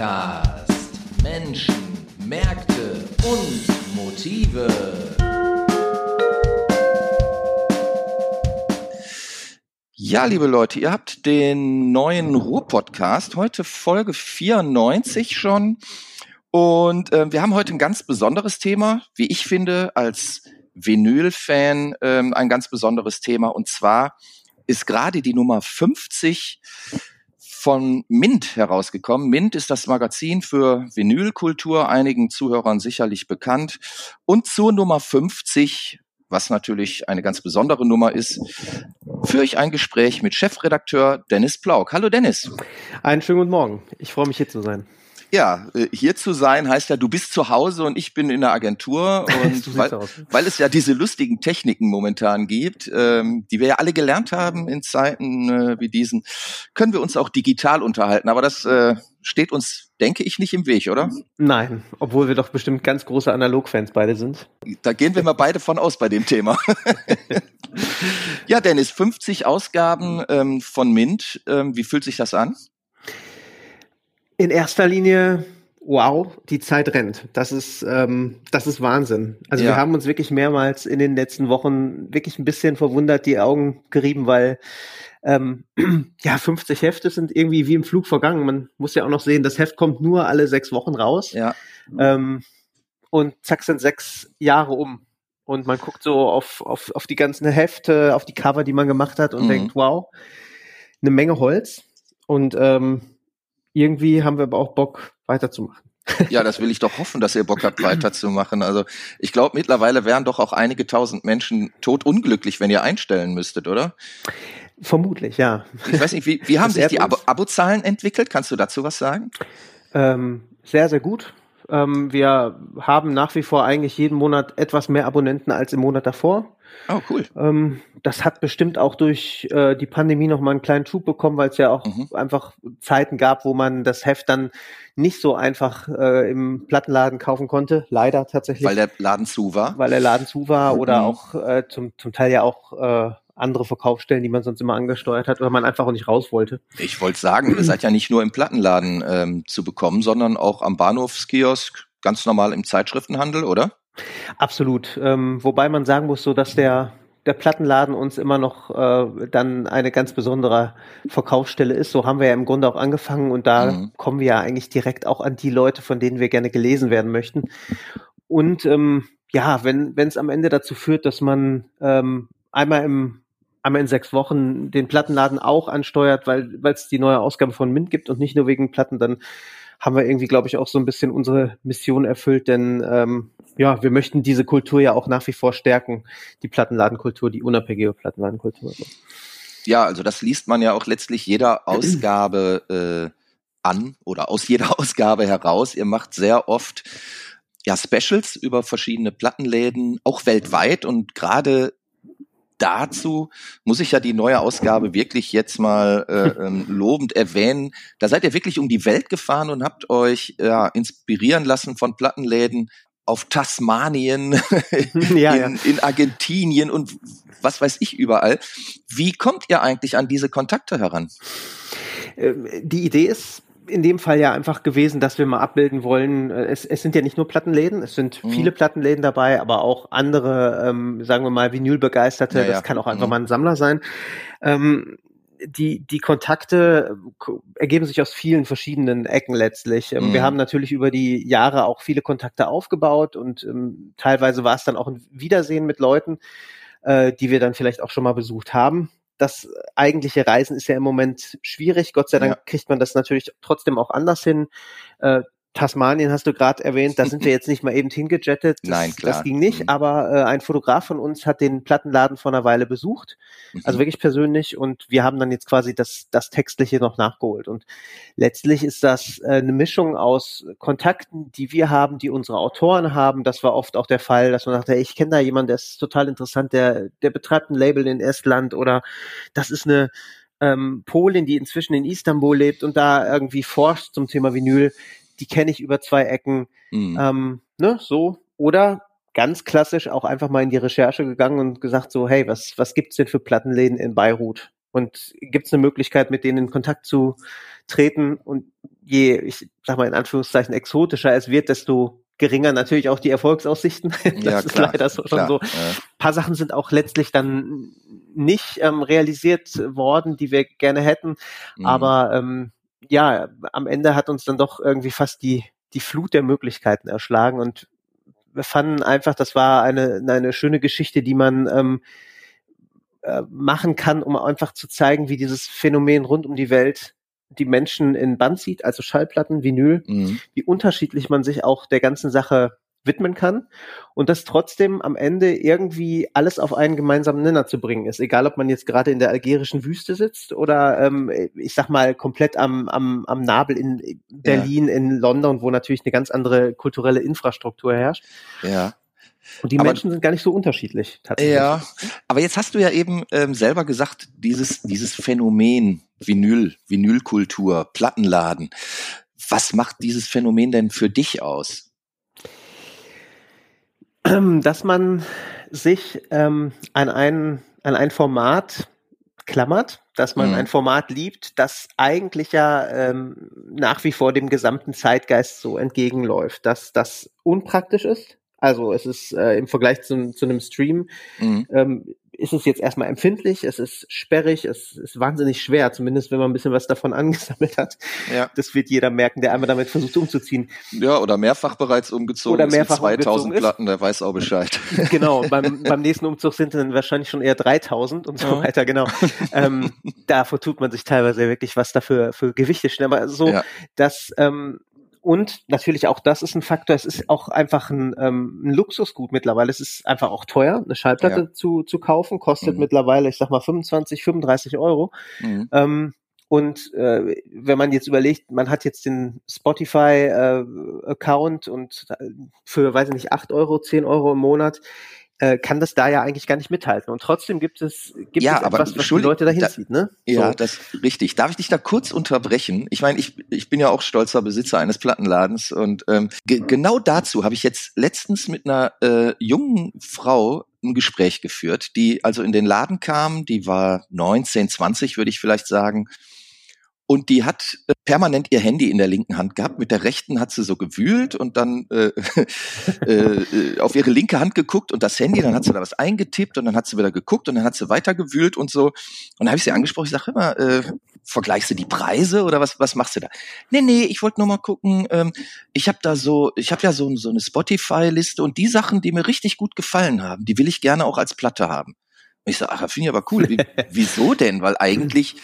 Podcast Menschen, Märkte und Motive. Ja, liebe Leute, ihr habt den neuen Ruhr-Podcast, heute Folge 94 schon. Und äh, wir haben heute ein ganz besonderes Thema, wie ich finde, als Vinyl-Fan ähm, ein ganz besonderes Thema. Und zwar ist gerade die Nummer 50 von Mint herausgekommen. Mint ist das Magazin für Vinylkultur, einigen Zuhörern sicherlich bekannt. Und zur Nummer 50 was natürlich eine ganz besondere Nummer ist, führe ich ein Gespräch mit Chefredakteur Dennis Plauk. Hallo Dennis. Einen schönen guten Morgen. Ich freue mich hier zu sein. Ja, äh, hier zu sein heißt ja, du bist zu Hause und ich bin in der Agentur. Und weil, weil, es ja diese lustigen Techniken momentan gibt, ähm, die wir ja alle gelernt haben in Zeiten äh, wie diesen, können wir uns auch digital unterhalten. Aber das äh, steht uns, denke ich, nicht im Weg, oder? Nein, obwohl wir doch bestimmt ganz große Analogfans beide sind. Da gehen wir mal beide von aus bei dem Thema. ja, Dennis, 50 Ausgaben ähm, von Mint. Ähm, wie fühlt sich das an? In erster Linie, wow, die Zeit rennt. Das ist, ähm, das ist Wahnsinn. Also ja. wir haben uns wirklich mehrmals in den letzten Wochen wirklich ein bisschen verwundert die Augen gerieben, weil ähm, ja, 50 Hefte sind irgendwie wie im Flug vergangen. Man muss ja auch noch sehen, das Heft kommt nur alle sechs Wochen raus. Ja. Ähm, und zack sind sechs Jahre um. Und man guckt so auf, auf, auf die ganzen Hefte, auf die Cover, die man gemacht hat und mhm. denkt, wow, eine Menge Holz. Und ähm, irgendwie haben wir aber auch Bock, weiterzumachen. Ja, das will ich doch hoffen, dass ihr Bock habt, weiterzumachen. Also ich glaube, mittlerweile wären doch auch einige tausend Menschen totunglücklich, wenn ihr einstellen müsstet, oder? Vermutlich, ja. Ich weiß nicht, wie, wie haben sich die Abo Abozahlen entwickelt? Kannst du dazu was sagen? Ähm, sehr, sehr gut. Ähm, wir haben nach wie vor eigentlich jeden Monat etwas mehr Abonnenten als im Monat davor. Oh, cool. Ähm, das hat bestimmt auch durch äh, die Pandemie noch mal einen kleinen Schub bekommen, weil es ja auch mhm. einfach Zeiten gab, wo man das Heft dann nicht so einfach äh, im Plattenladen kaufen konnte. Leider tatsächlich. Weil der Laden zu war. Weil der Laden zu war mhm. oder auch äh, zum, zum Teil ja auch äh, andere Verkaufsstellen, die man sonst immer angesteuert hat, oder man einfach auch nicht raus wollte. Ich wollte sagen, ihr seid ja nicht nur im Plattenladen ähm, zu bekommen, sondern auch am Bahnhofskiosk, ganz normal im Zeitschriftenhandel, oder? Absolut. Ähm, wobei man sagen muss, so dass der der Plattenladen uns immer noch äh, dann eine ganz besondere Verkaufsstelle ist. So haben wir ja im Grunde auch angefangen und da mhm. kommen wir ja eigentlich direkt auch an die Leute, von denen wir gerne gelesen werden möchten. Und ähm, ja, wenn wenn es am Ende dazu führt, dass man ähm, einmal im einmal in sechs Wochen den Plattenladen auch ansteuert, weil es die neue Ausgabe von Mint gibt und nicht nur wegen Platten, dann haben wir irgendwie, glaube ich, auch so ein bisschen unsere Mission erfüllt, denn ähm, ja, wir möchten diese Kultur ja auch nach wie vor stärken, die Plattenladenkultur, die unabhängige Plattenladenkultur. Ja, also das liest man ja auch letztlich jeder Ausgabe äh, an oder aus jeder Ausgabe heraus. Ihr macht sehr oft ja Specials über verschiedene Plattenläden, auch weltweit und gerade dazu muss ich ja die neue Ausgabe wirklich jetzt mal äh, ähm, lobend erwähnen. Da seid ihr wirklich um die Welt gefahren und habt euch ja, inspirieren lassen von Plattenläden auf Tasmanien, in, ja. in Argentinien und was weiß ich überall. Wie kommt ihr eigentlich an diese Kontakte heran? Ähm, die Idee ist in dem Fall ja einfach gewesen, dass wir mal abbilden wollen. Äh, es, es sind ja nicht nur Plattenläden, es sind mhm. viele Plattenläden dabei, aber auch andere, ähm, sagen wir mal, Vinylbegeisterte. Ja, das ja. kann auch einfach mhm. mal ein Sammler sein. Ähm, die, die Kontakte äh, ergeben sich aus vielen verschiedenen Ecken letztlich. Ähm, mhm. Wir haben natürlich über die Jahre auch viele Kontakte aufgebaut und ähm, teilweise war es dann auch ein Wiedersehen mit Leuten, äh, die wir dann vielleicht auch schon mal besucht haben das eigentliche Reisen ist ja im Moment schwierig. Gott sei Dank ja. kriegt man das natürlich trotzdem auch anders hin. Äh, Tasmanien hast du gerade erwähnt, da sind wir jetzt nicht mal eben hingejettet. Das, Nein, klar. Das ging nicht, mhm. aber äh, ein Fotograf von uns hat den Plattenladen vor einer Weile besucht, mhm. also wirklich persönlich und wir haben dann jetzt quasi das, das Textliche noch nachgeholt und letztlich ist das äh, eine Mischung aus Kontakten, die wir haben, die unsere Autoren haben. Das war oft auch der Fall, dass man dachte, ich kenne da jemanden, der ist total interessant, der, der betreibt ein Label in Estland oder das ist eine ähm, Polin, die inzwischen in Istanbul lebt und da irgendwie forscht zum Thema Vinyl die kenne ich über zwei Ecken. Mhm. Ähm, ne, so. Oder ganz klassisch auch einfach mal in die Recherche gegangen und gesagt so, hey, was, was gibt's denn für Plattenläden in Beirut? Und gibt's eine Möglichkeit, mit denen in Kontakt zu treten und je, ich sag mal in Anführungszeichen, exotischer es wird, desto geringer natürlich auch die Erfolgsaussichten. das Ja, ist klar, leider so, klar. schon so. Ja. Ein paar Sachen sind auch letztlich dann nicht ähm, realisiert worden, die wir gerne hätten. Mhm. Aber ähm, ja, am Ende hat uns dann doch irgendwie fast die, die Flut der Möglichkeiten erschlagen und wir fanden einfach, das war eine, eine schöne Geschichte, die man ähm, äh, machen kann, um einfach zu zeigen, wie dieses Phänomen rund um die Welt die Menschen in Band sieht, also Schallplatten, Vinyl, Mhm. wie unterschiedlich man sich auch der ganzen Sache widmen kann und das trotzdem am Ende irgendwie alles auf einen gemeinsamen Nenner zu bringen ist. Egal, ob man jetzt gerade in der algerischen Wüste sitzt oder ähm, ich sag mal komplett am, am, am Nabel in Berlin, in London, wo natürlich eine ganz andere kulturelle Infrastruktur herrscht. Ja. Und die Aber- Menschen sind gar nicht so unterschiedlich tatsächlich. Ja, aber jetzt hast du ja eben ähm, selber gesagt, dieses, dieses Phänomen Vinyl, Vinylkultur, Plattenladen. Was macht dieses Phänomen denn für dich aus? dass man sich ähm, an ein, an ein Format klammert, dass man Mhm. ein Format liebt, das eigentlich ja ähm, nach wie vor dem gesamten Zeitgeist so entgegenläuft, dass das unpraktisch ist. Also es ist äh, im Vergleich zu, zu einem Stream Mhm. ähm, ist es jetzt erstmal empfindlich, es ist sperrig, es ist wahnsinnig schwer, zumindest wenn man ein bisschen was davon angesammelt hat. Ja. Das wird jeder merken, der einmal damit versucht umzuziehen. ja, oder mehrfach bereits umgezogen Oder ist mit mehrfach 2000 umgezogen ist. Platten, der weiß auch Bescheid. Genau, beim, beim nächsten Umzug sind dann wahrscheinlich schon eher 3000 und so Ja. weiter, genau. ähm, davor tut man sich teilweise wirklich was dafür für Gewichte stellen, aber so, Ja. dass ähm, und natürlich auch das ist ein Faktor, es ist auch einfach ein, ähm, ein Luxusgut mittlerweile. Es ist einfach auch teuer, eine Schallplatte Ja. zu, zu kaufen, kostet Mhm. mittlerweile, ich sag mal, 25, 35 Euro. Mhm. Ähm, und äh, wenn man jetzt überlegt, man hat jetzt den Spotify-Account und äh, für, weiß ich nicht, 8 Euro, 10 Euro im Monat, äh, kann das da ja eigentlich gar nicht mithalten. Und trotzdem gibt es, gibt Ja, es aber etwas, was die Leute dahin da- zieht, ne? Ja, So. das richtig. Darf ich dich da kurz unterbrechen? Ich meine, ich, ich bin ja auch stolzer Besitzer eines Plattenladens und ähm, ge genau dazu habe ich jetzt letztens mit einer äh, jungen Frau ein Gespräch geführt, die also in den Laden kam, die war 19, 20, würde ich vielleicht sagen. Und die hat äh, permanent ihr Handy in der linken Hand gehabt. Mit der rechten hat sie so gewühlt und dann äh, äh, äh, auf ihre linke Hand geguckt und das Handy, dann hat sie da was eingetippt und dann hat sie wieder geguckt und dann hat sie weiter gewühlt und so. Und dann habe ich sie angesprochen, ich sage immer, äh, vergleichst du die Preise oder was, was machst du da? Nee, nee, ich wollte nur mal gucken, ähm, ich habe da so, ich habe ja so, so eine Spotify-Liste und die Sachen, die mir richtig gut gefallen haben, die will ich gerne auch als Platte haben. Und ich sage, ach, finde ich aber cool. Wie, wieso denn? Weil eigentlich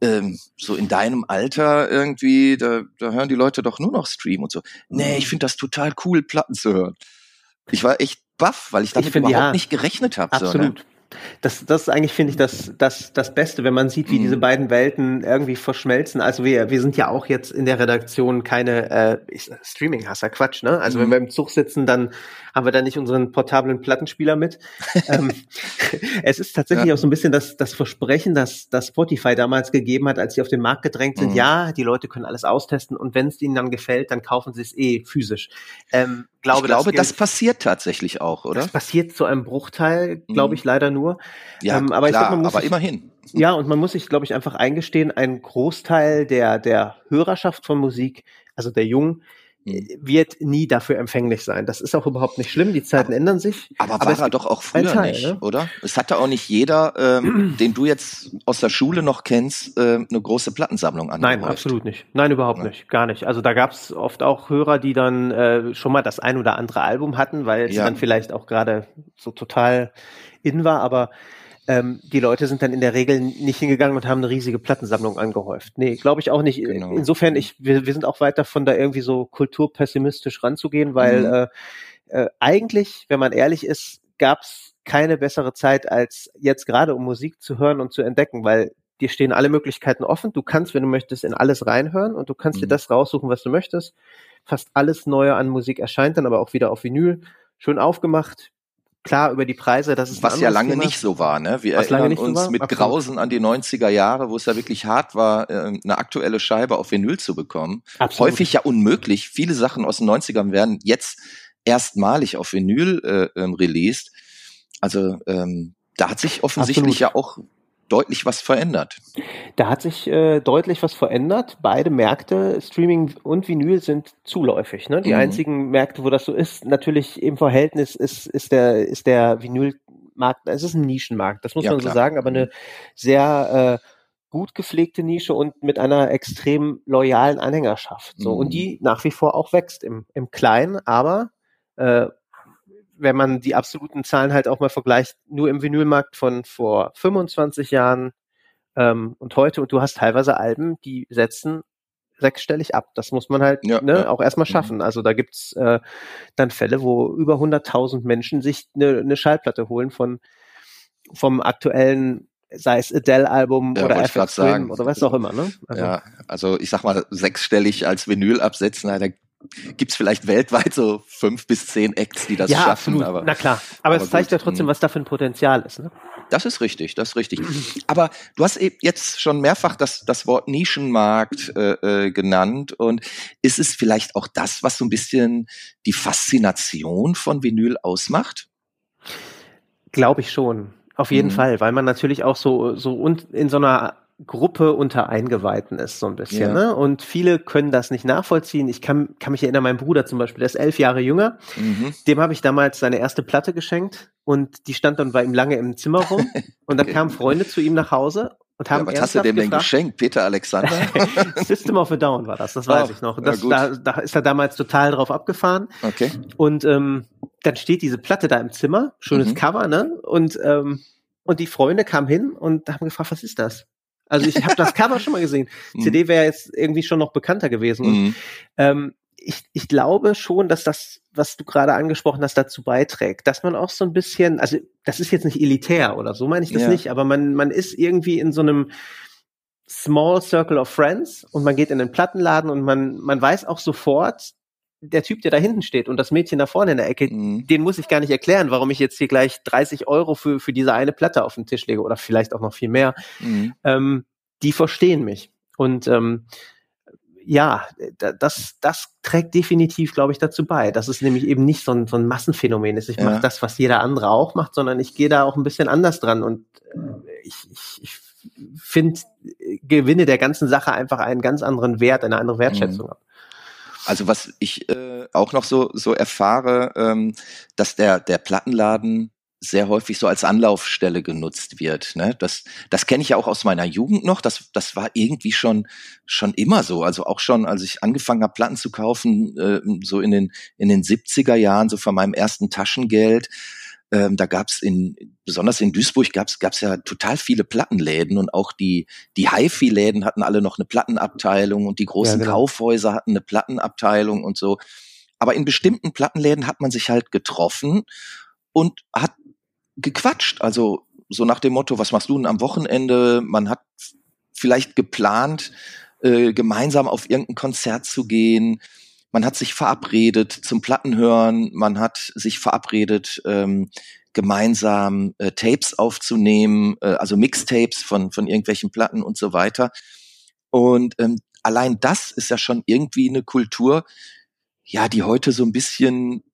ähm, so in deinem Alter irgendwie, da, da hören die Leute doch nur noch Stream und so. Nee, ich finde das total cool, Platten zu hören. Ich war echt baff, weil ich damit finde, überhaupt ja, nicht gerechnet habe. So, ne? Das, das ist eigentlich, finde ich, das, das, das Beste, wenn man sieht, wie Mhm. diese beiden Welten irgendwie verschmelzen. Also wir, wir sind ja auch jetzt in der Redaktion keine äh, Streaming-Hasser, Quatsch, ne? Also Mhm. wenn wir im Zug sitzen, dann haben wir da nicht unseren portablen Plattenspieler mit. ähm, es ist tatsächlich Ja. auch so ein bisschen das, das Versprechen, das, das Spotify damals gegeben hat, als sie auf den Markt gedrängt sind. Mhm. Ja, die Leute können alles austesten und wenn es ihnen dann gefällt, dann kaufen sie es eh physisch. Ähm, glaube, ich glaube, das, gilt- passiert tatsächlich auch, oder? das passiert zu einem Bruchteil, glaube Mhm. ich, leider nur. Ja, ähm, aber ich klar, glaub, man muss aber sich- immerhin. Ja, und man muss sich, glaube ich, einfach eingestehen, ein Großteil der, der Hörerschaft von Musik, also der Jungen, wird nie dafür empfänglich sein. Das ist auch überhaupt nicht schlimm, die Zeiten ändern sich. Aber, Aber war er doch auch früher Teil, nicht, ne? oder? Es hatte auch nicht jeder, ähm, den du jetzt aus der Schule noch kennst, ähm, eine große Plattensammlung an. Nein, absolut nicht. Nein, überhaupt Ja. nicht. Gar nicht. Also da gab es oft auch Hörer, die dann äh, schon mal das ein oder andere Album hatten, weil es Ja. dann vielleicht auch gerade so total in war, aber ähm, die Leute sind dann in der Regel nicht hingegangen und haben eine riesige Plattensammlung angehäuft. Nee, glaube ich auch nicht. Genau. Insofern, ich, wir, wir sind auch weit davon, da irgendwie so kulturpessimistisch ranzugehen, weil Mhm. äh, äh, eigentlich, wenn man ehrlich ist, gab es keine bessere Zeit, als jetzt gerade um Musik zu hören und zu entdecken, weil dir stehen alle Möglichkeiten offen. Du kannst, wenn du möchtest, in alles reinhören und du kannst dir Mhm. das raussuchen, was du möchtest. Fast alles Neue an Musik erscheint dann aber auch wieder auf Vinyl. Schön aufgemacht. Klar, über die Preise, das ist ein Was ja lange Thema. nicht so war, ne? Wir Was erinnern so uns mit absolut. Grausen an die 90er Jahre, wo es ja wirklich hart war, äh, eine aktuelle Scheibe auf Vinyl zu bekommen. Absolut. Häufig ja unmöglich. Viele Sachen aus den 90ern werden jetzt erstmalig auf Vinyl äh, ähm, released. Also ähm, da hat sich offensichtlich Absolut. ja auch deutlich was verändert. Da hat sich äh, deutlich was verändert. Beide Märkte, Streaming und Vinyl, sind zuläufig. Ne? Die mhm. einzigen Märkte, wo das so ist, natürlich im Verhältnis ist, ist der, ist der Vinylmarkt, es ist ein Nischenmarkt, das muss ja, man klar. so sagen, aber eine mhm. sehr äh, gut gepflegte Nische und mit einer extrem loyalen Anhängerschaft. So. Mhm. Und die nach wie vor auch wächst im, im Kleinen, aber äh, wenn man die absoluten Zahlen halt auch mal vergleicht, nur im Vinylmarkt von vor 25 Jahren ähm, und heute, und du hast teilweise Alben, die setzen sechsstellig ab. Das muss man halt ja, ne, ja. auch erstmal mhm. schaffen. Also da gibt's äh, dann Fälle, wo über 100.000 Menschen sich eine, eine Schallplatte holen von vom aktuellen sei es Adele-Album ja, oder FX Twin oder was auch immer. Ne? Also, ja, also ich sag mal sechsstellig als Vinyl absetzen, da gibt's vielleicht weltweit so fünf bis zehn Acts, die das ja, schaffen. Absolut. Aber, Na klar, aber, aber es zeigt ja trotzdem, hm. was da für ein Potenzial ist. Ne? Das ist richtig, das ist richtig. Aber du hast eben jetzt schon mehrfach das, das Wort Nischenmarkt äh, äh, genannt und ist es vielleicht auch das, was so ein bisschen die Faszination von Vinyl ausmacht? Glaube ich schon. Auf jeden mhm. Fall, weil man natürlich auch so, so und in so einer Gruppe unter Eingeweihten ist, so ein bisschen. Ja. Ne? Und viele können das nicht nachvollziehen. Ich kann, kann mich erinnern, mein Bruder zum Beispiel, der ist elf Jahre jünger. Mhm. Dem habe ich damals seine erste Platte geschenkt und die stand dann bei ihm lange im Zimmer rum. Und dann okay. kamen Freunde zu ihm nach Hause und haben ja, was hast du dem denn geschenkt, Peter Alexander? System of a Down war das, das weiß oh, ich noch. Das, da, da ist er damals total drauf abgefahren. Okay. Und ähm, dann steht diese Platte da im Zimmer, schönes mhm. Cover, ne? Und ähm, und die Freunde kamen hin und haben gefragt, was ist das? Also ich habe das Cover schon mal gesehen. Mhm. CD wäre jetzt irgendwie schon noch bekannter gewesen. Und, mhm. ähm, ich, ich glaube schon, dass das, was du gerade angesprochen hast, dazu beiträgt, dass man auch so ein bisschen, also das ist jetzt nicht elitär oder so meine ich das ja. nicht, aber man, man ist irgendwie in so einem Small Circle of Friends und man geht in den Plattenladen und man, man weiß auch sofort, der Typ, der da hinten steht und das Mädchen da vorne in der Ecke, mhm. den muss ich gar nicht erklären, warum ich jetzt hier gleich 30 Euro für, für diese eine Platte auf den Tisch lege oder vielleicht auch noch viel mehr. Mhm. Ähm, die verstehen mich. Und ähm, ja, das, das trägt definitiv, glaube ich, dazu bei, dass es nämlich eben nicht so ein, so ein Massenphänomen ist. Ich ja. mache das, was jeder andere auch macht, sondern ich gehe da auch ein bisschen anders dran und äh, ich, ich, ich finde Gewinne der ganzen Sache einfach einen ganz anderen Wert, eine andere Wertschätzung mhm. Also was ich äh, auch noch so so erfahre, ähm, dass der der Plattenladen sehr häufig so als Anlaufstelle genutzt wird. Ne? Das, das kenne ich ja auch aus meiner Jugend noch. Das, das war irgendwie schon, schon immer so. Also auch schon, als ich angefangen habe, Platten zu kaufen, äh, so in den, in den 70er Jahren, so von meinem ersten Taschengeld, ähm, da gab's in, besonders in Duisburg gab's gab's ja total viele Plattenläden und auch die, die HiFi-Läden hatten alle noch eine Plattenabteilung und die großen ja, genau. Kaufhäuser hatten eine Plattenabteilung und so. Aber in bestimmten Plattenläden hat man sich halt getroffen und hat gequatscht. Also so nach dem Motto, was machst du denn am Wochenende? Man hat vielleicht geplant, äh, gemeinsam auf irgendein Konzert zu gehen man hat sich verabredet zum Plattenhören, man hat sich verabredet, ähm, gemeinsam äh, Tapes aufzunehmen, äh, also Mixtapes von, von irgendwelchen Platten und so weiter. Und ähm, allein das ist ja schon irgendwie eine Kultur, ja, die heute so ein bisschen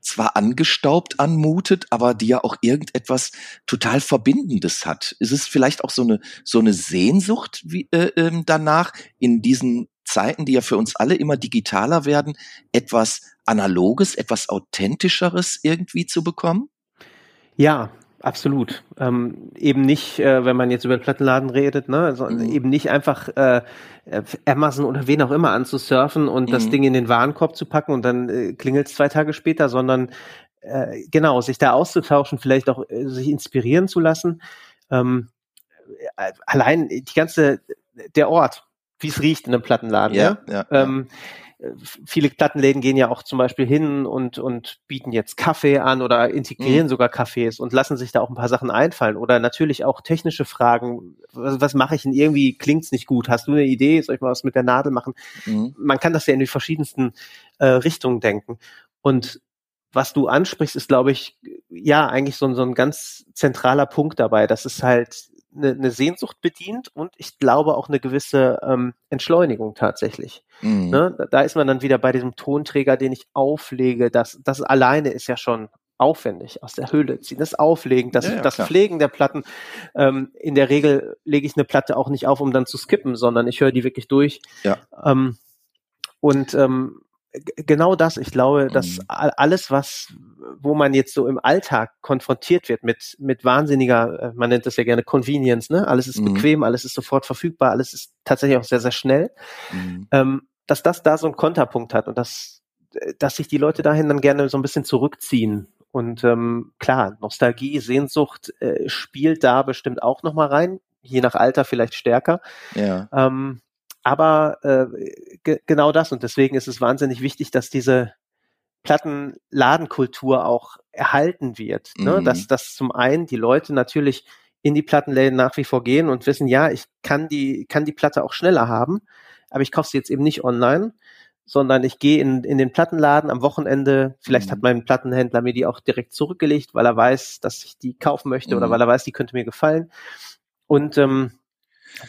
zwar angestaubt anmutet, aber die ja auch irgendetwas total Verbindendes hat. Ist es vielleicht auch so eine so eine Sehnsucht wie, äh, ähm, danach in diesen Zeiten, die ja für uns alle immer digitaler werden, etwas Analoges, etwas Authentischeres irgendwie zu bekommen? Ja, absolut. Ähm, eben nicht, äh, wenn man jetzt über den Plattenladen redet, ne, sondern mhm. eben nicht einfach äh, Amazon oder wen auch immer anzusurfen und mhm. das Ding in den Warenkorb zu packen und dann äh, klingelt es zwei Tage später, sondern äh, genau, sich da auszutauschen, vielleicht auch äh, sich inspirieren zu lassen. Ähm, äh, allein die ganze, der Ort, wie es riecht in einem Plattenladen. Ja, ja, ähm, viele Plattenläden gehen ja auch zum Beispiel hin und, und bieten jetzt Kaffee an oder integrieren mhm. sogar Cafés und lassen sich da auch ein paar Sachen einfallen. Oder natürlich auch technische Fragen. Was, was mache ich denn irgendwie? Klingt's nicht gut? Hast du eine Idee? Soll ich mal was mit der Nadel machen? Mhm. Man kann das ja in die verschiedensten äh, Richtungen denken. Und was du ansprichst, ist, glaube ich, ja, eigentlich so, so ein ganz zentraler Punkt dabei. Das ist halt eine, eine Sehnsucht bedient und ich glaube auch eine gewisse ähm, Entschleunigung tatsächlich. Mhm. Ne? Da, ist man dann wieder bei diesem Tonträger, den ich auflege. Das, das alleine ist ja schon aufwendig aus der Hülle ziehen, das Auflegen, das, Ja, ja, das. Pflegen der Platten. Ähm, in der Regel lege ich eine Platte auch nicht auf, um dann zu skippen, sondern ich höre die wirklich durch. Ja. Ähm, und ähm, genau das, ich glaube, dass Mhm. alles, was, wo man jetzt so im Alltag konfrontiert wird mit, mit wahnsinniger, äh, man nennt das ja gerne Convenience, ne? Alles ist Mhm. bequem, alles ist sofort verfügbar, alles ist tatsächlich auch sehr, sehr schnell Mhm. ähm, dass das da so einen Konterpunkt hat und dass, äh, dass sich die Leute dahin dann gerne so ein bisschen zurückziehen. Und ähm, klar, Nostalgie, Sehnsucht äh, spielt da bestimmt auch nochmal rein, je nach Alter vielleicht stärker. Ja. Ähm, aber äh, ge genau das und deswegen ist es wahnsinnig wichtig, dass diese Plattenladenkultur auch erhalten wird. Ne? Mhm. Dass, dass zum einen die Leute natürlich in die Plattenläden nach wie vor gehen und wissen, ja, ich kann die, kann die Platte auch schneller haben, aber ich kaufe sie jetzt eben nicht online, sondern ich gehe in, in den Plattenladen am Wochenende. Vielleicht Mhm. hat mein Plattenhändler mir die auch direkt zurückgelegt, weil er weiß, dass ich die kaufen möchte oder Mhm. weil er weiß, die könnte mir gefallen. Und ähm,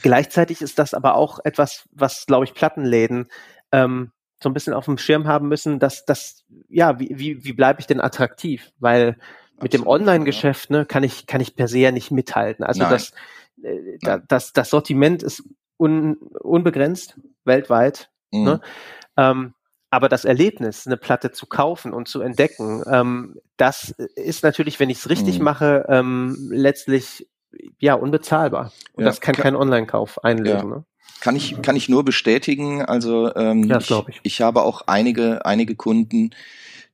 gleichzeitig ist das aber auch etwas, was, glaube ich, Plattenläden ähm, so ein bisschen auf dem Schirm haben müssen, dass das, ja, wie, wie, wie bleibe ich denn attraktiv? Weil mit dem Online-Geschäft ne, kann ich kann ich per se ja nicht mithalten. Also Nein. das, äh, da, das das Sortiment ist un, unbegrenzt weltweit. Mhm. Ne? Ähm, aber das Erlebnis, eine Platte zu kaufen und zu entdecken, ähm, das ist natürlich, wenn ich es richtig Mhm. mache, ähm, letztlich ja unbezahlbar. Und Ja, das kann klar. kein Online-Kauf einlösen. Ja. Ne? Kann ich, kann ich nur bestätigen. Also ähm, Ja, ich, ich. ich habe auch einige, einige Kunden,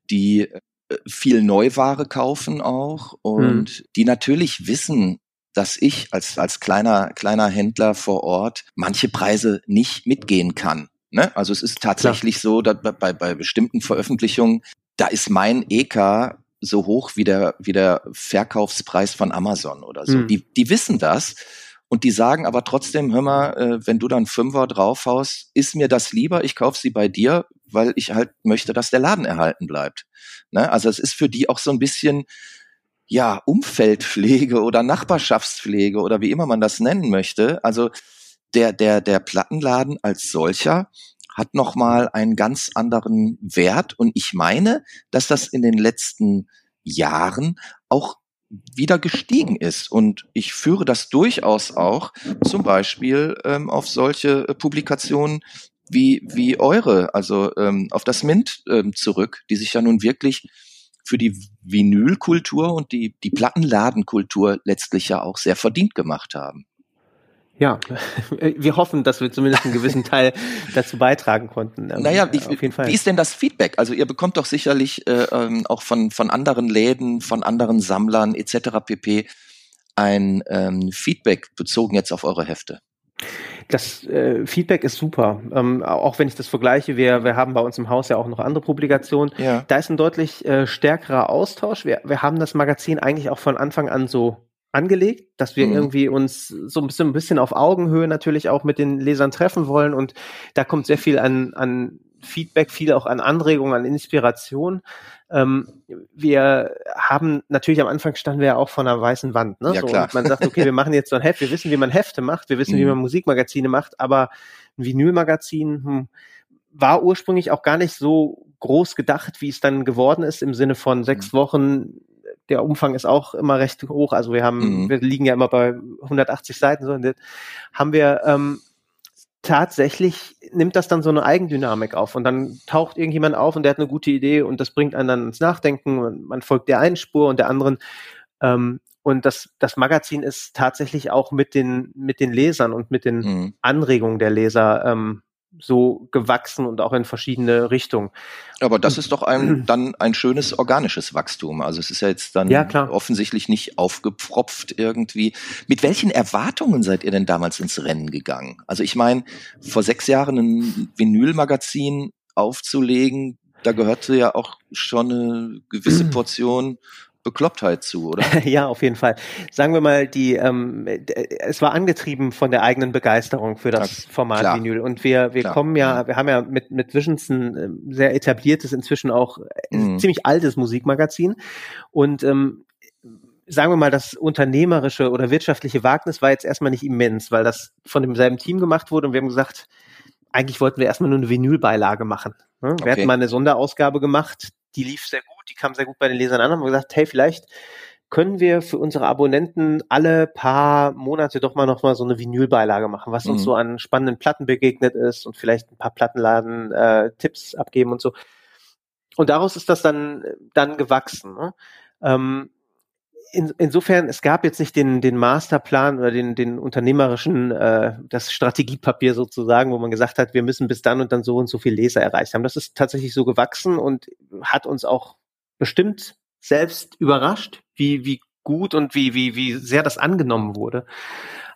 die äh, viel Neuware kaufen auch und Hm. die natürlich wissen, dass ich als, als kleiner, kleiner Händler vor Ort manche Preise nicht mitgehen kann. Ne? Also es ist tatsächlich so, dass bei- bei, bei bestimmten Veröffentlichungen, da ist mein EK so hoch wie der, wie der Verkaufspreis von Amazon oder so. Hm. Die, die wissen das. Und die sagen aber trotzdem, hör mal, äh, wenn du dann Fünfer draufhaust, ist mir das lieber, ich kauf sie bei dir, weil ich halt möchte, dass der Laden erhalten bleibt. Ne? Also es ist für die auch so ein bisschen, ja, Umfeldpflege oder Nachbarschaftspflege oder wie immer man das nennen möchte. Also der, der, der Plattenladen als solcher hat nochmal einen ganz anderen Wert. Und ich meine, dass das in den letzten Jahren auch wieder gestiegen ist. Und ich führe das durchaus auch zum Beispiel ähm, auf solche äh, Publikationen wie, wie eure, also ähm, auf das Mint ähm, zurück, die sich ja nun wirklich für die Vinylkultur und die, die Plattenladenkultur letztlich ja auch sehr verdient gemacht haben. Ja, wir hoffen, dass wir zumindest einen gewissen Teil dazu beitragen konnten. Ähm, Naja, wie, auf jeden Fall. wie ist denn das Feedback? Also ihr bekommt doch sicherlich äh, ähm, auch von, von anderen Läden, von anderen Sammlern etc. pp. ein ähm, Feedback bezogen jetzt auf eure Hefte. Das äh, Feedback ist super. Ähm, auch wenn ich das vergleiche, wir, wir haben bei uns im Haus ja auch noch andere Publikationen. Ja. Da ist ein deutlich äh, stärkerer Austausch. Wir, wir haben das Magazin eigentlich auch von Anfang an so angelegt, dass wir Mhm. irgendwie uns so ein bisschen, ein bisschen auf Augenhöhe natürlich auch mit den Lesern treffen wollen. Und da kommt sehr viel an, an Feedback, viel auch an Anregungen, an Inspiration. Ähm, wir haben natürlich am Anfang standen wir ja auch vor einer weißen Wand. Ne? Ja, so, klar. Man sagt, okay, wir machen jetzt so ein Heft, wir wissen, wie man Hefte macht, wir wissen, wie Mhm. man Musikmagazine macht, aber ein Vinylmagazin hm, war ursprünglich auch gar nicht so groß gedacht, wie es dann geworden ist, im Sinne von sechs Mhm. Wochen. Der Umfang ist auch immer recht hoch. Also wir haben, Mhm. wir liegen ja immer bei 180 Seiten, so haben wir ähm, tatsächlich nimmt das dann so eine Eigendynamik auf und dann taucht irgendjemand auf und der hat eine gute Idee und das bringt einen dann ins Nachdenken und man folgt der einen Spur und der anderen. Ähm, und das, das Magazin ist tatsächlich auch mit den, mit den Lesern und mit den Mhm. Anregungen der Leser ähm, so gewachsen und auch in verschiedene Richtungen. Aber das ist doch ein, dann ein schönes organisches Wachstum. Also es ist ja jetzt dann Ja, offensichtlich nicht aufgepfropft irgendwie. Mit welchen Erwartungen seid ihr denn damals ins Rennen gegangen? Also ich meine, vor sechs Jahren ein Vinylmagazin aufzulegen, da gehörte ja auch schon eine gewisse Portion Beklopptheit zu, oder? ja, auf jeden Fall. Sagen wir mal, die, ähm, es war angetrieben von der eigenen Begeisterung für das Ja, Format klar. Vinyl. Und wir, wir Klar. kommen ja, wir haben ja mit, mit Visions ein ähm, sehr etabliertes, inzwischen auch äh, Mhm. ziemlich altes Musikmagazin. Und ähm, sagen wir mal, das unternehmerische oder wirtschaftliche Wagnis war jetzt erstmal nicht immens, weil das von demselben Team gemacht wurde und wir haben gesagt, eigentlich wollten wir erstmal nur eine Vinylbeilage machen. Ne? Wir Okay. hatten mal eine Sonderausgabe gemacht, die lief sehr gut, die kam sehr gut bei den Lesern an, haben wir gesagt, hey, vielleicht können wir für unsere Abonnenten alle paar Monate doch mal noch mal so eine Vinylbeilage machen, was mhm. uns so an spannenden Platten begegnet ist und vielleicht ein paar Plattenladen äh, Tipps abgeben und so. Und daraus ist das dann dann gewachsen. Ne? Ähm, in, insofern, es gab jetzt nicht den, den Masterplan oder den, den unternehmerischen, äh, das Strategiepapier sozusagen, wo man gesagt hat, wir müssen bis dann und dann so und so viel Leser erreicht haben. Das ist tatsächlich so gewachsen und hat uns auch bestimmt selbst überrascht, wie, wie gut und wie, wie, wie sehr das angenommen wurde.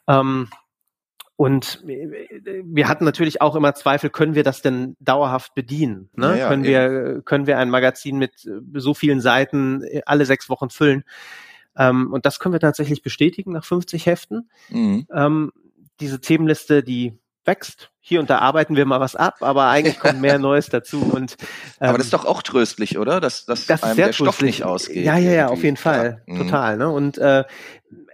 Ähm, und wir hatten natürlich auch immer Zweifel, können wir das denn dauerhaft bedienen? Ne? Ja, ja, können wir, können wir ein Magazin mit so vielen Seiten alle sechs Wochen füllen? Ähm, und das können wir tatsächlich bestätigen nach 50 Heften. Mhm. Ähm, diese Themenliste, die wächst. Hier und da arbeiten wir mal was ab, aber eigentlich kommt mehr Neues dazu. Und, ähm, aber das ist doch auch tröstlich, oder? Dass, dass das einem der tröstlich. Stoff nicht ausgeht. Ja, ja, ja, auf jeden Fall. Ja. Mhm. Total. Ne? Und äh,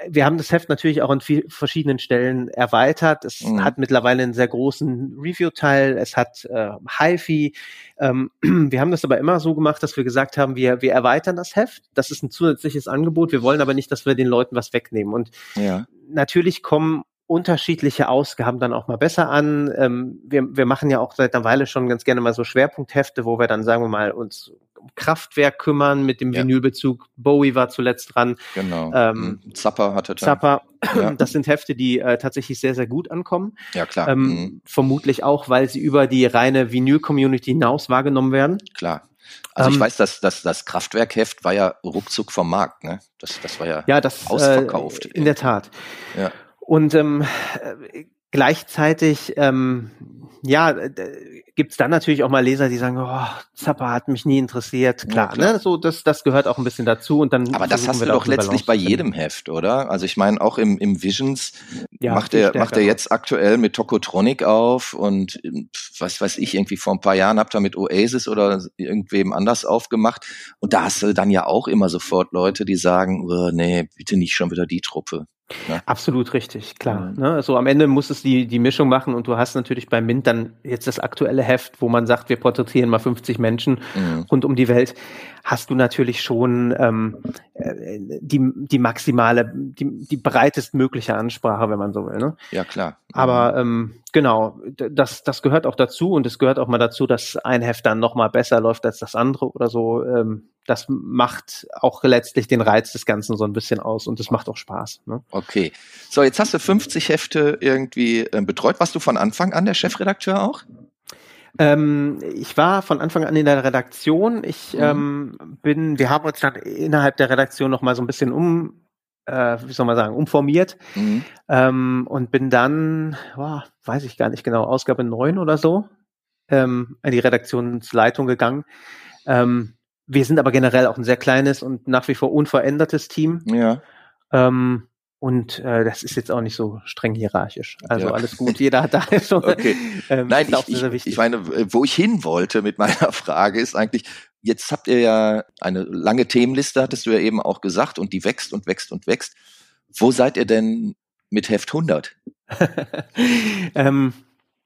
wir haben das Heft natürlich auch an viel, verschiedenen Stellen erweitert. Es mhm. hat mittlerweile einen sehr großen Review-Teil. Es hat äh, HiFi. Ähm, wir haben das aber immer so gemacht, dass wir gesagt haben, wir, wir erweitern das Heft. Das ist ein zusätzliches Angebot. Wir wollen aber nicht, dass wir den Leuten was wegnehmen. Und ja. natürlich kommen unterschiedliche Ausgaben dann auch mal besser an. Ähm, wir, wir machen ja auch seit einer Weile schon ganz gerne mal so Schwerpunkthefte, wo wir dann, sagen wir mal, uns um Kraftwerk kümmern mit dem ja. Vinylbezug. Bowie war zuletzt dran. Genau. Ähm, mhm. Zappa hatte Zappa. Ja. Das sind Hefte, die äh, tatsächlich sehr, sehr gut ankommen. Ja, klar. Ähm, mhm. Vermutlich auch, weil sie über die reine Vinyl-Community hinaus wahrgenommen werden. Klar. Also ich ähm, weiß, dass, dass das Kraftwerkheft war ja ruckzuck vom Markt, ne? Das, das war ja, ja das, ausverkauft. Äh, in der Tat. Ja. Und ähm, gleichzeitig, ähm, ja, gibt's dann natürlich auch mal Leser, die sagen, oh, Zappa hat mich nie interessiert. Klar, ja, klar. ne? So, das, das gehört auch ein bisschen dazu. Und dann Aber das hast du doch letztlich bei jedem Heft, oder? Also ich meine, auch im, im Visions ja, macht er macht er jetzt aktuell mit Tokotronic auf und was weiß ich, irgendwie vor ein paar Jahren habt ihr mit Oasis oder irgendwem anders aufgemacht. Und da hast du dann ja auch immer sofort Leute, die sagen, oh, nee, bitte nicht schon wieder die Truppe. Ja. Absolut richtig, klar. Mhm. Ne? Also am Ende muss es die, die Mischung machen und du hast natürlich bei Mint dann jetzt das aktuelle Heft, wo man sagt, wir porträtieren mal 50 Menschen mhm. rund um die Welt, hast du natürlich schon ähm, äh, die, die maximale, die, die breitestmögliche Ansprache, wenn man so will. Ne? Ja, klar. Aber ähm, genau, das, das gehört auch dazu und es gehört auch mal dazu, dass ein Heft dann nochmal besser läuft als das andere oder so. Ähm, das macht auch letztlich den Reiz des Ganzen so ein bisschen aus und es macht auch Spaß. Ne? Okay. So, jetzt hast du 50 Hefte irgendwie äh, betreut. Warst du von Anfang an der Chefredakteur auch? Ähm, ich war von Anfang an in der Redaktion. Ich mhm. ähm, bin, wir haben uns dann innerhalb der Redaktion noch mal so ein bisschen um, äh, wie soll man sagen, umformiert mhm. ähm, und bin dann, oh, weiß ich gar nicht genau, Ausgabe neun oder so, ähm, in die Redaktionsleitung gegangen. Ähm, wir sind aber generell auch ein sehr kleines und nach wie vor unverändertes Team. Ja. Ähm, und äh, das ist jetzt auch nicht so streng hierarchisch. Also ja. alles gut, jeder hat da schon. Okay. Ähm, Nein, ich, ich, ich meine, wo ich hin wollte mit meiner Frage ist eigentlich, jetzt habt ihr ja eine lange Themenliste, hattest du ja eben auch gesagt, und die wächst und wächst und wächst. Wo seid ihr denn mit Heft 100? ähm,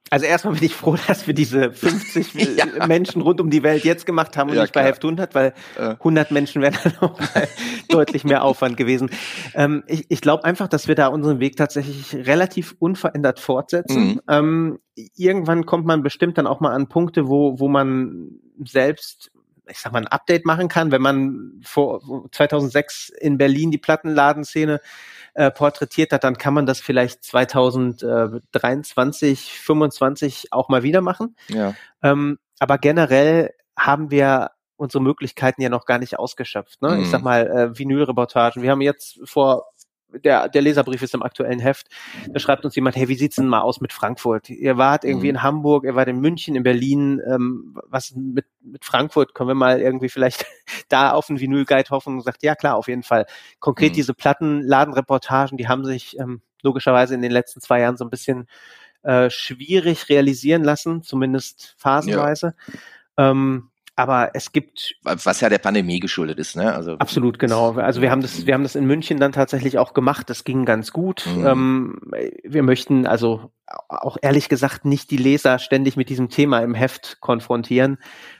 also erstmal bin ich froh, dass wir diese 50 ja. Menschen rund um die Welt jetzt gemacht haben und ja, nicht bei Heft 100, weil ja. 100 Menschen wären dann auch deutlich mehr Aufwand gewesen. Ähm, ich ich glaube einfach, dass wir da unseren Weg tatsächlich relativ unverändert fortsetzen. Mhm. Ähm, irgendwann kommt man bestimmt dann auch mal an Punkte, wo, wo man selbst ich sag mal, ein Update machen kann, wenn man vor 2006 in Berlin die Plattenladenszene äh, porträtiert hat, dann kann man das vielleicht 2023, 25 auch mal wieder machen. Ja. Ähm, aber generell haben wir unsere Möglichkeiten ja noch gar nicht ausgeschöpft. Ne? Mhm. Ich sag mal, äh, Vinylreportagen. Wir haben jetzt vor der, der Leserbrief ist im aktuellen Heft. Da schreibt uns jemand, hey, wie sieht's denn mal aus mit Frankfurt? Ihr wart irgendwie mhm. in Hamburg, ihr wart in München, in Berlin. Ähm, was mit, mit Frankfurt? Können wir mal irgendwie vielleicht da auf einen Vinyl-Guide hoffen? Und sagt, ja klar, auf jeden Fall. Konkret mhm. diese Plattenladenreportagen, die haben sich ähm, logischerweise in den letzten zwei Jahren so ein bisschen äh, schwierig realisieren lassen, zumindest phasenweise. Ja. Ähm, aber es gibt was ja der Pandemie geschuldet ist, ne? Also absolut genau. Also wir haben das, wir haben das in München dann tatsächlich auch gemacht. Das ging ganz gut. Mhm. Ähm, wir möchten also auch ehrlich gesagt nicht die Leser ständig mit diesem Thema im Heft konfrontieren.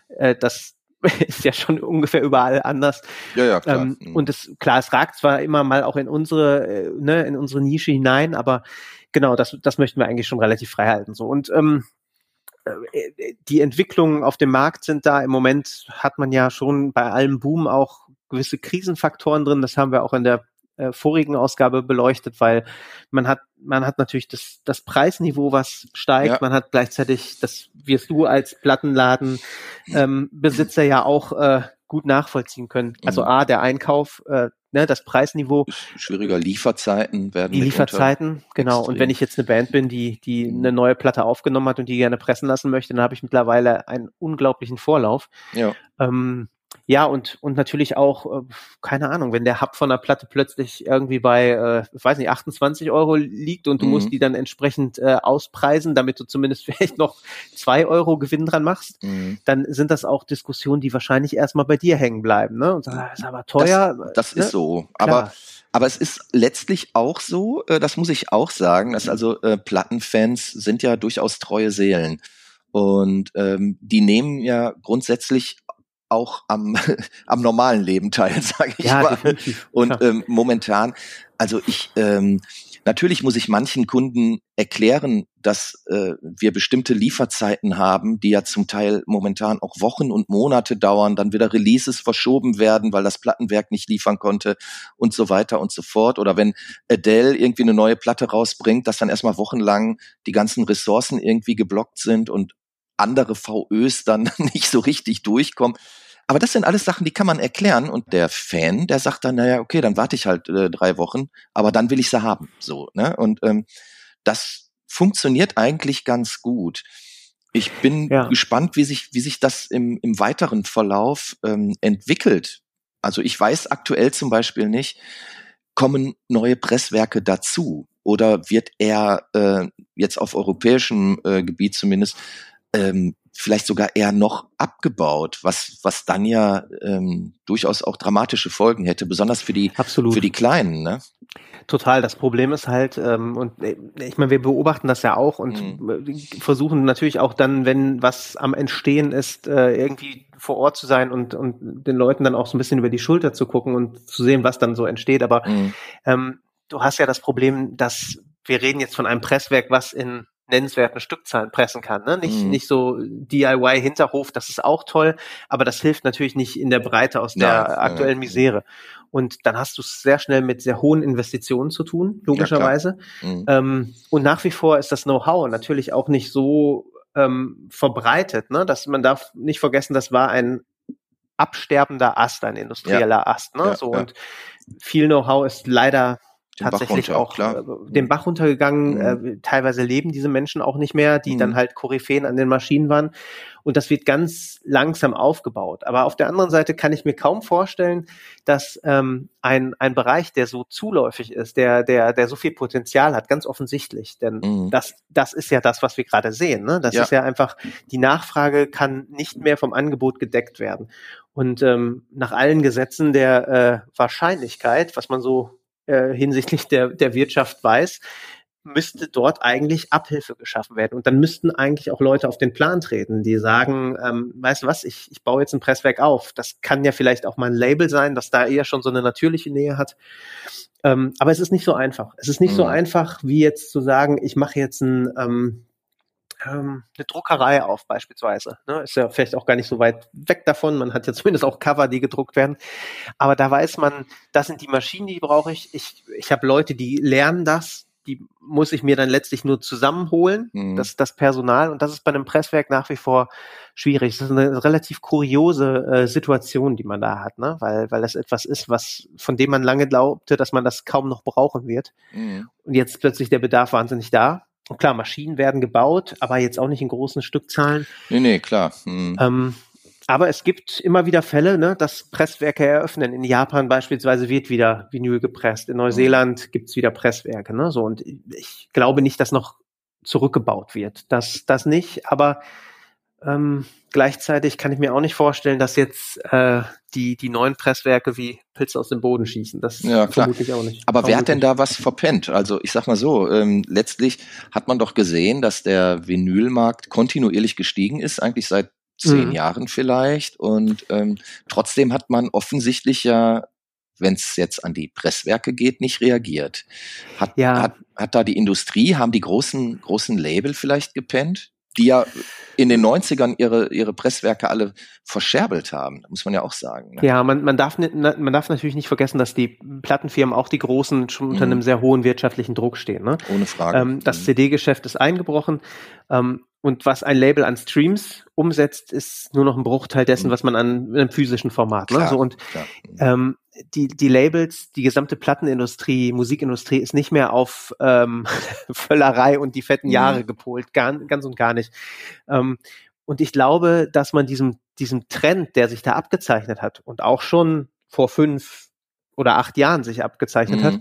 Äh, das ist ja schon ungefähr überall anders. Ja, ja, klar. Ähm, Mhm. und es, klar, es ragt zwar immer mal auch in unsere, äh, ne, in unsere Nische hinein, aber genau, das, das möchten wir eigentlich schon relativ frei halten. So. Und ähm, äh, die Entwicklungen auf dem Markt sind da. Im Moment hat man ja schon bei allem Boom auch gewisse Krisenfaktoren drin. Das haben wir auch in der äh, vorigen Ausgabe beleuchtet, weil man hat, man hat natürlich das, das Preisniveau, was steigt. Ja. Man hat gleichzeitig, das wirst du als Plattenladen ähm, Besitzer ja auch äh, gut nachvollziehen können. Also Mhm. A, der Einkauf, äh, ne, das Preisniveau, Schwieriger Lieferzeiten werden die Lieferzeiten, genau. Und extrem. wenn ich jetzt eine Band bin, die, die Mhm. eine neue Platte aufgenommen hat und die gerne pressen lassen möchte, dann habe ich mittlerweile einen unglaublichen Vorlauf. Ja. Ähm, ja, und, und natürlich auch, äh, keine Ahnung, wenn der Hub von der Platte plötzlich irgendwie bei, äh, ich weiß nicht, 28 Euro liegt und du Mhm. musst die dann entsprechend äh, auspreisen, damit du zumindest vielleicht noch zwei Euro Gewinn dran machst, Mhm. dann sind das auch Diskussionen, die wahrscheinlich erstmal bei dir hängen bleiben, ne? Und sagen, ah, ist aber teuer. Das ne? ist so. Klar. Aber Aber es ist letztlich auch so, äh, das muss ich auch sagen, dass also äh, Plattenfans sind ja durchaus treue Seelen. Und ähm, die nehmen ja grundsätzlich auch am, am normalen Leben teil, sage ich ja, mal. definitiv. Und ähm, momentan, also ich, ähm, natürlich muss ich manchen Kunden erklären, dass äh, wir bestimmte Lieferzeiten haben, die ja zum Teil momentan auch Wochen und Monate dauern, dann wieder Releases verschoben werden, weil das Plattenwerk nicht liefern konnte und so weiter und so fort. Oder wenn Adele irgendwie eine neue Platte rausbringt, dass dann erstmal wochenlang die ganzen Ressourcen irgendwie geblockt sind und andere VÖs dann nicht so richtig durchkommen. Aber das sind alles Sachen, die kann man erklären. Und der Fan, der sagt dann, naja, okay, dann warte ich halt äh, drei Wochen, aber dann will ich sie haben. So, ne? Und ähm, das funktioniert eigentlich ganz gut. Ich bin Ja. gespannt, wie sich, wie sich das im, im weiteren Verlauf ähm, entwickelt. Also ich weiß aktuell zum Beispiel nicht, kommen neue Presswerke dazu oder wird er äh, jetzt auf europäischem äh, Gebiet zumindest ähm, vielleicht sogar eher noch abgebaut, was was dann ja ähm, durchaus auch dramatische Folgen hätte, besonders für die Absolut. für die Kleinen. Ne? Total. Das Problem ist halt, ähm, und äh, ich meine, wir beobachten das ja auch und äh, versuchen natürlich auch dann, wenn was am Entstehen ist, äh, irgendwie vor Ort zu sein und, und den Leuten dann auch so ein bisschen über die Schulter zu gucken und zu sehen, was dann so entsteht. Aber Mhm. ähm, du hast ja das Problem, dass wir reden jetzt von einem Presswerk, was in nennenswerten Stückzahlen pressen kann. Ne? Nicht, Mhm. nicht so DIY-Hinterhof, das ist auch toll, aber das hilft natürlich nicht in der Breite aus der nein, aktuellen nein. Misere. Und dann hast du es sehr schnell mit sehr hohen Investitionen zu tun, logischerweise. Mhm. ähm, und nach wie vor ist das Know-how natürlich auch nicht so ähm, verbreitet, ne? dass man darf nicht vergessen, das war ein absterbender Ast, ein industrieller Ast. Ne? Ja, so ja. und viel Know-how ist leider Den tatsächlich runter, auch klar. äh, den Bach runtergegangen. Mhm. Äh, teilweise leben diese Menschen auch nicht mehr, die Mhm. dann halt Koryphäen an den Maschinen waren. Und das wird ganz langsam aufgebaut. Aber auf der anderen Seite kann ich mir kaum vorstellen, dass ähm, ein, ein Bereich, der so zuläufig ist, der, der, der so viel Potenzial hat, ganz offensichtlich. Denn Mhm. das, das ist ja das, was wir gerade sehen. Ne? Das Ja. ist ja einfach, die Nachfrage kann nicht mehr vom Angebot gedeckt werden. Und ähm, nach allen Gesetzen der äh, Wahrscheinlichkeit, was man so äh, hinsichtlich der, der Wirtschaft weiß, müsste dort eigentlich Abhilfe geschaffen werden. Und dann müssten eigentlich auch Leute auf den Plan treten, die sagen, ähm, weißt du was, ich, ich baue jetzt ein Presswerk auf. Das kann ja vielleicht auch mal ein Label sein, das da eher schon so eine natürliche Nähe hat. Ähm, aber es ist nicht so einfach. Es ist nicht so Mhm. einfach, wie jetzt zu sagen, ich mache jetzt ein, ähm, ähm, eine Druckerei auf beispielsweise. Ne? Ist ja vielleicht auch gar nicht so weit weg davon. Man hat ja zumindest auch Cover, die gedruckt werden. Aber da weiß man, das sind die Maschinen, die brauche ich. Ich, ich habe Leute, die lernen das. Die muss ich mir dann letztlich nur zusammenholen, Mhm. das, das Personal. Und das ist bei einem Presswerk nach wie vor schwierig. Das ist eine relativ kuriose äh, Situation, die man da hat, ne? weil, weil das etwas ist, was, von dem man lange glaubte, dass man das kaum noch brauchen wird. Mhm. Und jetzt plötzlich der Bedarf wahnsinnig da. Und klar, Maschinen werden gebaut, aber jetzt auch nicht in großen Stückzahlen. Nee, nee, klar. Mhm. Ähm, aber es gibt immer wieder Fälle, ne, dass Presswerke eröffnen. In Japan beispielsweise wird wieder Vinyl gepresst. In Neuseeland gibt's wieder Presswerke. Ne, so und ich glaube nicht, dass noch zurückgebaut wird. Das, das nicht. Aber ähm, gleichzeitig kann ich mir auch nicht vorstellen, dass jetzt äh, die die neuen Presswerke wie Pilze aus dem Boden schießen. Das Ja, klar. vermutlich auch nicht. Aber wer hat denn da was verpennt? Also ich sag mal so, ähm, letztlich hat man doch gesehen, dass der Vinylmarkt kontinuierlich gestiegen ist, eigentlich seit zehn mhm. Jahren vielleicht. Und ähm, trotzdem hat man offensichtlich ja wenn es jetzt an die Presswerke geht, nicht reagiert. Hat, ja. hat, hat da die Industrie, haben die großen, großen Label vielleicht gepennt? Die ja in den 90ern ihre, ihre Presswerke alle verscherbelt haben, muss man ja auch sagen. Ne? Ja, man, man, darf, man darf natürlich nicht vergessen, dass die Plattenfirmen, auch die großen, schon unter mhm. einem sehr hohen wirtschaftlichen Druck stehen. Ne? Ohne Frage. Ähm, das mhm. CD-Geschäft ist eingebrochen. Ähm, und was ein Label an Streams umsetzt, ist nur noch ein Bruchteil dessen, mhm. was man an einem physischen Format. Ne? Klar, so, und ähm, die, die Labels, die gesamte Plattenindustrie, Musikindustrie ist nicht mehr auf ähm, Völlerei und die fetten mhm. Jahre gepolt, gar, ganz und gar nicht. Ähm, und ich glaube, dass man diesem, diesem Trend, der sich da abgezeichnet hat und auch schon vor fünf, oder acht Jahren sich abgezeichnet mhm. hat,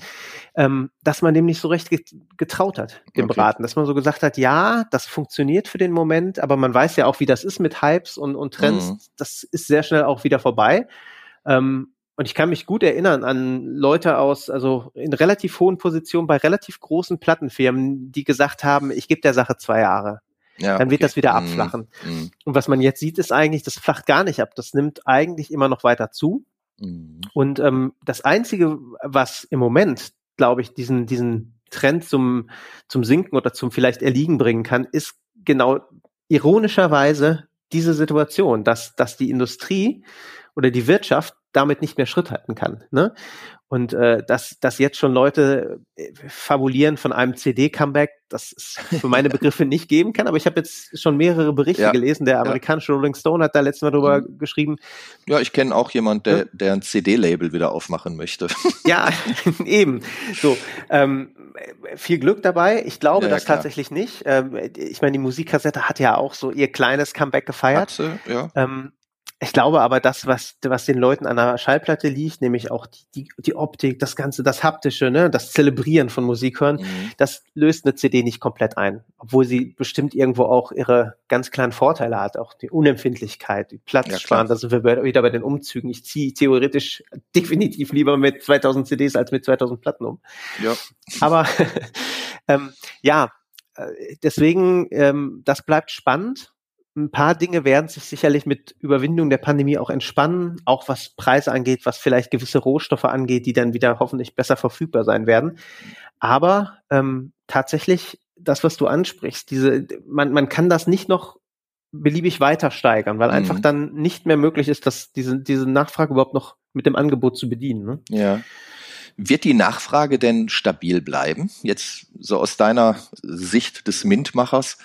ähm, dass man dem nicht so recht getraut hat, dem okay. Braten. Dass man so gesagt hat, ja, das funktioniert für den Moment, aber man weiß ja auch, wie das ist mit Hypes und, und Trends. Mhm. Das ist sehr schnell auch wieder vorbei. Ähm, und ich kann mich gut erinnern an Leute aus, also in relativ hohen Positionen bei relativ großen Plattenfirmen, die gesagt haben, ich gebe der Sache zwei Jahre. Ja, dann wird okay. das wieder mhm. abflachen. Mhm. Und was man jetzt sieht, ist eigentlich, das flacht gar nicht ab. Das nimmt eigentlich immer noch weiter zu. Mhm. Und ähm, das Einzige, was im Moment, glaube ich, diesen, diesen Trend zum, zum Sinken oder zum vielleicht Erliegen bringen kann, ist genau ironischerweise diese Situation, dass, dass die Industrie oder die Wirtschaft damit nicht mehr Schritt halten kann. Ne? Und äh, dass, dass jetzt schon Leute äh, fabulieren von einem CD-Comeback, das es für meine Begriffe nicht geben kann. Aber ich habe jetzt schon mehrere Berichte ja. gelesen. Der amerikanische ja. Rolling Stone hat da letztes Mal drüber mhm. geschrieben. Ja, ich kenne auch jemand, der, der ein CD-Label wieder aufmachen möchte. Ja, eben. So, ähm, viel Glück dabei. Ich glaube ja, das klar. tatsächlich nicht. Ähm, ich meine, die Musikkassette hat ja auch so ihr kleines Comeback gefeiert. Hat sie, ja. Ähm, ich glaube aber, das, was, was den Leuten an der Schallplatte liegt, nämlich auch die, die, die Optik, das Ganze, das Haptische, ne, das Zelebrieren von Musik hören, mhm. das löst eine CD nicht komplett ein. Obwohl sie bestimmt irgendwo auch ihre ganz kleinen Vorteile hat, auch die Unempfindlichkeit, die Platzsparen, ja, da sind wir wieder bei den Umzügen. Ich ziehe theoretisch definitiv lieber mit 2000 CDs als mit 2000 Platten um. Ja. Aber ähm, ja, äh, deswegen, ähm, das bleibt spannend ein paar Dinge werden sich sicherlich mit Überwindung der Pandemie auch entspannen, auch was Preise angeht, was vielleicht gewisse Rohstoffe angeht, die dann wieder hoffentlich besser verfügbar sein werden. Aber ähm, tatsächlich, das, was du ansprichst, diese, man, man kann das nicht noch beliebig weiter steigern, weil mhm. einfach dann nicht mehr möglich ist, dass diese, diese Nachfrage überhaupt noch mit dem Angebot zu bedienen. Ne? Ja. Wird die Nachfrage denn stabil bleiben? Jetzt so aus deiner Sicht des Mintmachers?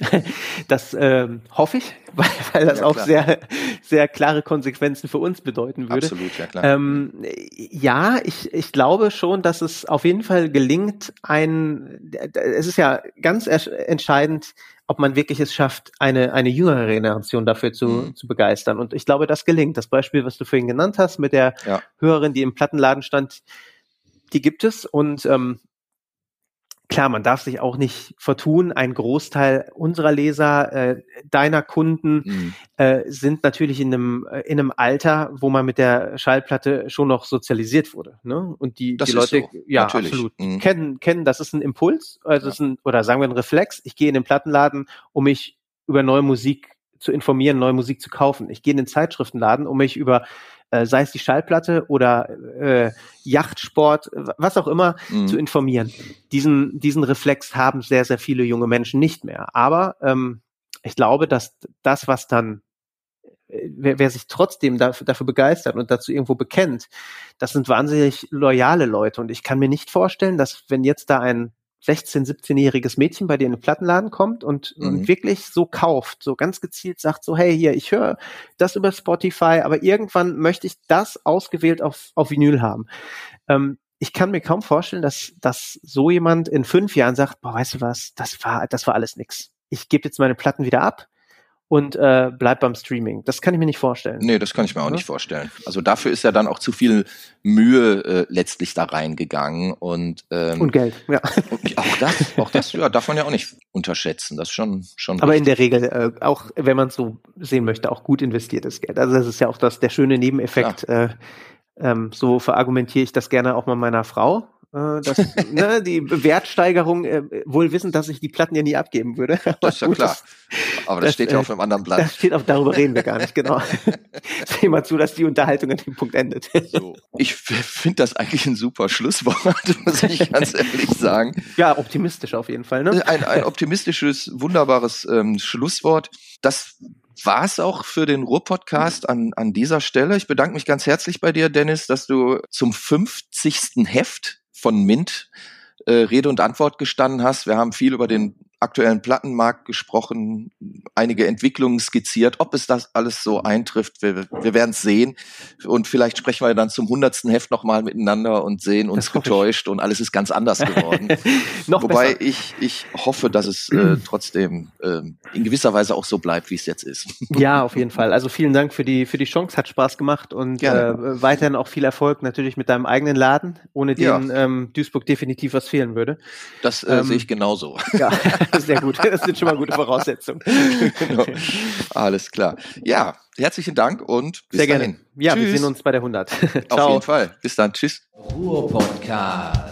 Das ähm, hoffe ich, weil, weil das ja, auch sehr, sehr klare Konsequenzen für uns bedeuten würde. Absolut, ja klar. Ähm, ja, ich, ich glaube schon, dass es auf jeden Fall gelingt, ein, es ist ja ganz entscheidend, ob man wirklich es schafft, eine, eine jüngere Generation dafür zu, mhm. zu begeistern. Und ich glaube, das gelingt. Das Beispiel, was du vorhin genannt hast, mit der ja. Hörerin, die im Plattenladen stand, die gibt es. Und ähm, klar, man darf sich auch nicht vertun. Ein Großteil unserer Leser, äh, deiner Kunden, mhm. äh, sind natürlich in einem, äh, in einem Alter, wo man mit der Schallplatte schon noch sozialisiert wurde. Ne? Und die, das die Leute, so. ja, natürlich. absolut, mhm. kennen, kennen, das ist ein Impuls, also ja. ist ein, oder sagen wir ein Reflex. Ich gehe in den Plattenladen, um mich über neue Musik zu informieren, neue Musik zu kaufen. Ich gehe in den Zeitschriftenladen, um mich über äh, sei es die Schallplatte oder äh, Yachtsport, was auch immer, mhm. zu informieren. Diesen, diesen Reflex haben sehr, sehr viele junge Menschen nicht mehr. Aber ähm, ich glaube, dass das, was dann äh, Wer, wer sich trotzdem dafür, dafür begeistert und dazu irgendwo bekennt, das sind wahnsinnig loyale Leute. Und ich kann mir nicht vorstellen, dass wenn jetzt da ein 16-, 17-jähriges Mädchen bei dir in den Plattenladen kommt und, mhm. und wirklich so kauft, so ganz gezielt sagt so, hey, hier, ich höre das über Spotify, aber irgendwann möchte ich das ausgewählt auf, auf Vinyl haben. Ähm, ich kann mir kaum vorstellen, dass, dass so jemand in fünf Jahren sagt, boah, weißt du was, das war, das war alles nix. Ich gebe jetzt meine Platten wieder ab und äh, bleibt beim Streaming. Das kann ich mir nicht vorstellen. Nee, das kann ich mir auch ja? nicht vorstellen. Also dafür ist ja dann auch zu viel Mühe äh, letztlich da reingegangen und ähm, und Geld, ja. Auch das, auch das, ja, darf man ja auch nicht unterschätzen. Das ist schon schon. Aber richtig. in der Regel äh, auch, wenn man es so sehen möchte, auch gut investiertes Geld. Also das ist ja auch das der schöne Nebeneffekt. Äh, ähm, so verargumentiere ich das gerne auch mal meiner Frau äh, dass, ne, die Wertsteigerung, äh, wohl wissend, dass ich die Platten ja nie abgeben würde. das ist ja klar. Aber das, das steht ja äh, auf einem anderen Blatt. Das steht auf, darüber reden wir gar nicht, genau. Seh mal zu, dass die Unterhaltung an dem Punkt endet. So. Ich finde das eigentlich ein super Schlusswort, muss ich ganz ehrlich sagen. Ja, optimistisch auf jeden Fall. Ne? Ein, ein optimistisches, wunderbares ähm, Schlusswort. Das war es auch für den Ruhr-Podcast an, an dieser Stelle. Ich bedanke mich ganz herzlich bei dir, Dennis, dass du zum 50. Heft von Mint äh, Rede und Antwort gestanden hast. Wir haben viel über den aktuellen Plattenmarkt gesprochen, einige Entwicklungen skizziert. Ob es das alles so eintrifft, wir, wir werden es sehen. Und vielleicht sprechen wir dann zum hundertsten Heft nochmal miteinander und sehen uns getäuscht und alles ist ganz anders geworden. Wobei besser. ich, ich hoffe, dass es äh, trotzdem äh, in gewisser Weise auch so bleibt, wie es jetzt ist. ja, auf jeden Fall. Also vielen Dank für die, für die Chance, hat Spaß gemacht und äh, weiterhin auch viel Erfolg natürlich mit deinem eigenen Laden, ohne den ja. ähm, Duisburg definitiv was fehlen würde. Das äh, ähm, sehe ich genauso. Ja. Sehr gut. Das sind schon mal gute Voraussetzungen. genau. Alles klar. Ja, herzlichen Dank und bis Sehr dahin. gerne. Ja, Tschüss. wir sehen uns bei der 100. Auf jeden Fall. Bis dann. Tschüss. Ruhr Podcast.